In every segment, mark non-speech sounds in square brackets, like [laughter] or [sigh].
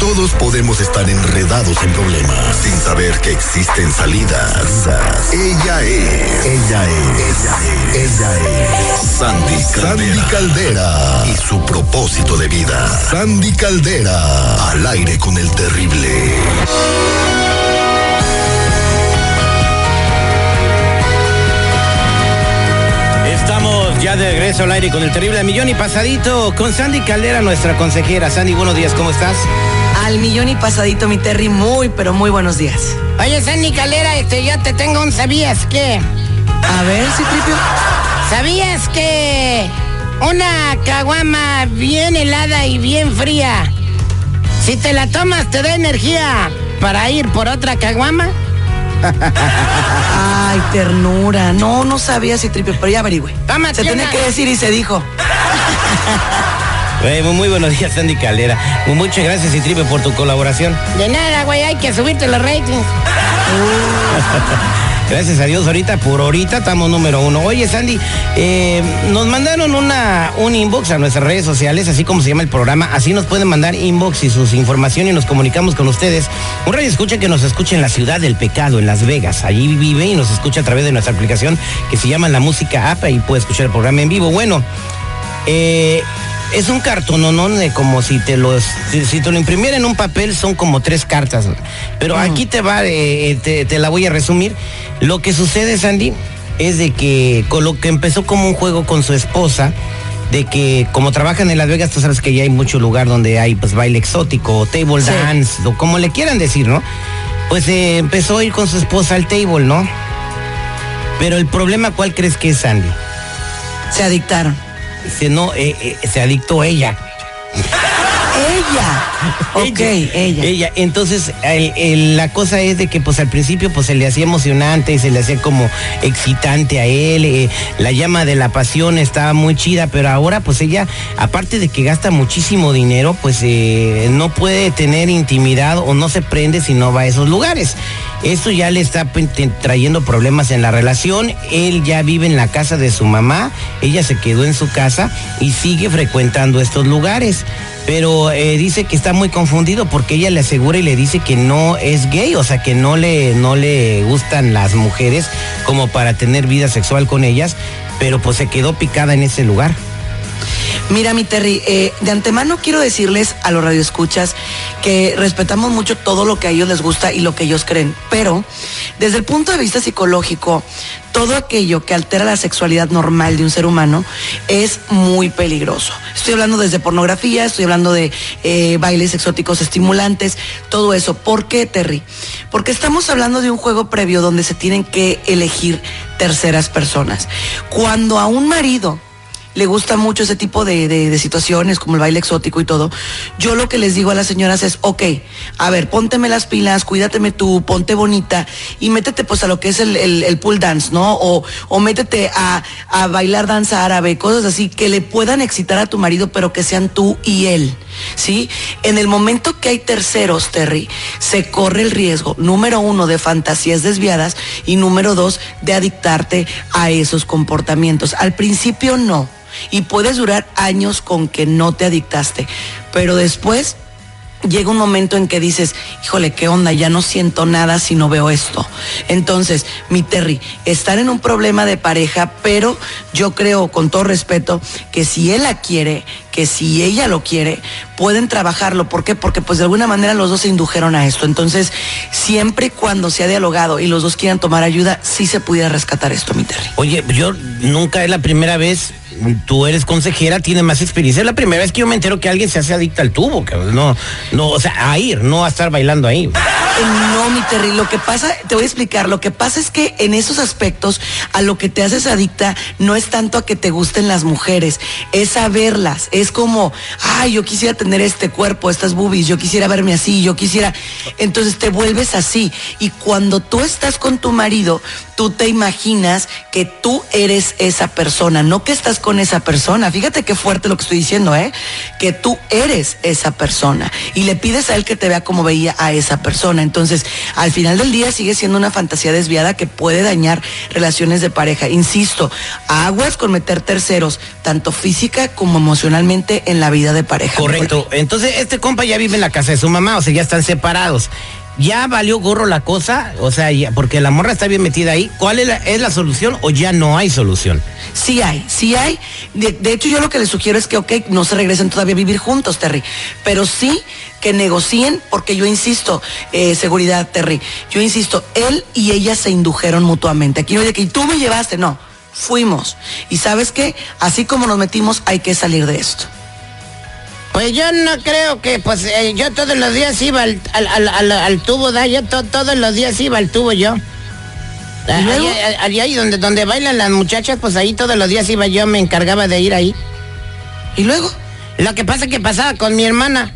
Todos podemos estar enredados en problemas sin saber que existen salidas. Ella es. Ella es. Ella es. Ella es. Sandy Caldera. Sandy Caldera. Y su propósito de vida. Sandy Caldera. Al aire con el terrible. Estamos ya de regreso al aire con el terrible millón y pasadito con Sandy Caldera, nuestra consejera. Sandy, buenos días, ¿cómo estás? Al millón y pasadito, mi Terry, muy, pero muy buenos días. Oye, Sandy Caldera, este, yo te tengo un ¿sabías qué? A ver, Citripio. ¿Sabías que una caguama bien helada y bien fría, si te la tomas te da energía para ir por otra caguama? [laughs] Ay, ternura. No, no sabía, Citripio, pero ya averigüe. Se tiene que decir y se dijo. [laughs] Muy, buenos días, Sandy Caldera. Muchas gracias, Citripe, por tu colaboración. De nada, güey, hay que subirte los ratings. [laughs] Gracias a Dios, ahorita por ahorita estamos número uno. Oye, Sandy, eh, nos mandaron una, un inbox a nuestras redes sociales, así como se llama el programa. Así nos pueden mandar inbox y sus información y nos comunicamos con ustedes. Un radio escucha que nos escucha en la ciudad del pecado, en Las Vegas. Allí vive y nos escucha a través de nuestra aplicación que se llama La Música App y puede escuchar el programa en vivo. Bueno, eh, es un cartononón de como si te los si, si te lo imprimiera en un papel son como tres cartas pero aquí te va eh, te, te la voy a resumir. Lo que sucede Sandy es de que con lo que empezó como un juego con su esposa de que como trabajan en Las Vegas tú sabes que ya hay mucho lugar donde hay pues baile exótico o table Sí. dance o como le quieran decir no pues eh, empezó a ir con su esposa al table no pero el problema cuál crees que es Sandy Se adictaron. Se no eh, eh, se adictó ella [laughs] Ella. Ok, ella. Ella, entonces el- el- la cosa es de que pues al principio pues se le hacía emocionante, se le hacía como excitante a él, eh, la llama de la pasión estaba muy chida, pero ahora pues ella, aparte de que gasta muchísimo dinero, pues eh, no puede tener intimidad o no se prende si no va a esos lugares. Esto ya le está te- trayendo problemas en la relación, él ya vive en la casa de su mamá, ella se quedó en su casa y sigue frecuentando estos lugares pero eh, dice que está muy confundido porque ella le asegura y le dice que no es gay, o sea que no le, no le gustan las mujeres como para tener vida sexual con ellas, pero pues se quedó picada en ese lugar. Mira, mi Terry, eh, de antemano quiero decirles a los radioescuchas que respetamos mucho todo lo que a ellos les gusta y lo que ellos creen, pero desde el punto de vista psicológico, todo aquello que altera la sexualidad normal de un ser humano es muy peligroso. Estoy hablando desde pornografía, estoy hablando de eh, bailes exóticos estimulantes, todo eso. ¿Por qué, Terry? Porque estamos hablando de un juego previo donde se tienen que elegir terceras personas. Cuando a un marido le gusta mucho ese tipo de, de- situaciones, como el baile exótico y todo, yo lo que les digo a las señoras es, ok, a ver, pónteme las pilas, cuídateme tú, ponte bonita y métete pues a lo que es el, el, el pool dance, ¿no? O, o métete a, a bailar danza árabe, cosas así que le puedan excitar a tu marido, pero que sean tú y él. ¿Sí? En el momento que hay terceros, Terry, se corre el riesgo, número uno, de fantasías desviadas y número dos, de adictarte a esos comportamientos. Al principio no. Y puedes durar años con que no te adictaste. Pero después llega un momento en que dices, híjole, ¿qué onda? Ya no siento nada si no veo esto. Entonces, mi Terry, estar en un problema de pareja, pero yo creo, con todo respeto, que si él la quiere, que si ella lo quiere, pueden trabajarlo. ¿Por qué? Porque pues de alguna manera los dos se indujeron a esto. Entonces, siempre y cuando se ha dialogado y los dos quieran tomar ayuda, sí se pudiera rescatar esto, mi Terry. Oye, yo nunca es la primera vez, tú eres consejera, tienes más experiencia, es la primera vez que yo me entero que alguien se hace adicta al tubo, no, no, o sea, a ir, no a estar bailando ahí. No, mi Terry, lo que pasa, te voy a explicar, lo que pasa es que en esos aspectos a lo que te haces adicta no es tanto a que te gusten las mujeres, es a verlas, es como, ay, yo quisiera tener este cuerpo, estas boobies, yo quisiera verme así, yo quisiera, entonces te vuelves así. Y cuando tú estás con tu marido, tú te imaginas que tú eres esa persona, no que estás con esa persona. Fíjate qué fuerte lo que estoy diciendo, ¿eh? Que tú eres esa persona y le pides a él que te vea como veía a esa persona. Entonces, al final del día sigue siendo una fantasía desviada que puede dañar relaciones de pareja. Insisto, aguas con meter terceros, tanto física como emocionalmente en la vida de pareja. Correcto. Entonces, este compa ya vive en la casa de su mamá, o sea, ya están separados. ¿Ya valió gorro la cosa? O sea, porque la morra está bien metida ahí. ¿Cuál es la, solución o ya no hay solución? Sí hay, sí hay. De, hecho, yo lo que les sugiero es que, ok, no se regresen todavía a vivir juntos, Terry, pero sí que negocien, porque yo insisto, eh, seguridad, Terry, yo insisto, él y ella se indujeron mutuamente. Aquí no hay que, tú me llevaste, no, fuimos. Y sabes qué, así como nos metimos, hay que salir de esto. Pues yo no creo que, pues eh, yo todos los días iba al, al, al, al tubo, ¿da? Yo to, todos los días iba al tubo yo. Allá, ahí donde, donde bailan las muchachas, pues ahí todos los días iba yo, me encargaba de ir ahí. ¿Y luego? Lo que pasa es que pasaba con mi hermana.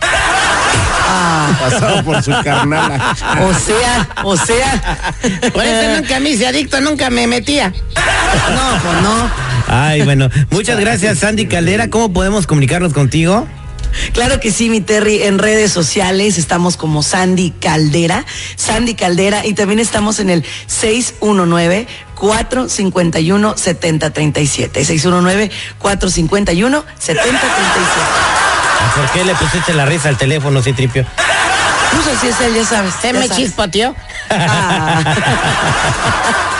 Ah. Pasado por su carnala. O sea, o sea. Por eso nunca me hice adicto, nunca me metía. No, pues no. Ay, bueno, muchas gracias Sandy Caldera. ¿Cómo podemos comunicarnos contigo? Claro que sí, mi Terry, en redes sociales estamos como Sandy Caldera, Sandy Caldera, y también estamos en el 619 451 7037. 619 451 7037. ¿Por qué le pusiste la risa al teléfono, Citripio? Pues así es él, ya sabes. Se me chispoteó. Ah. [laughs]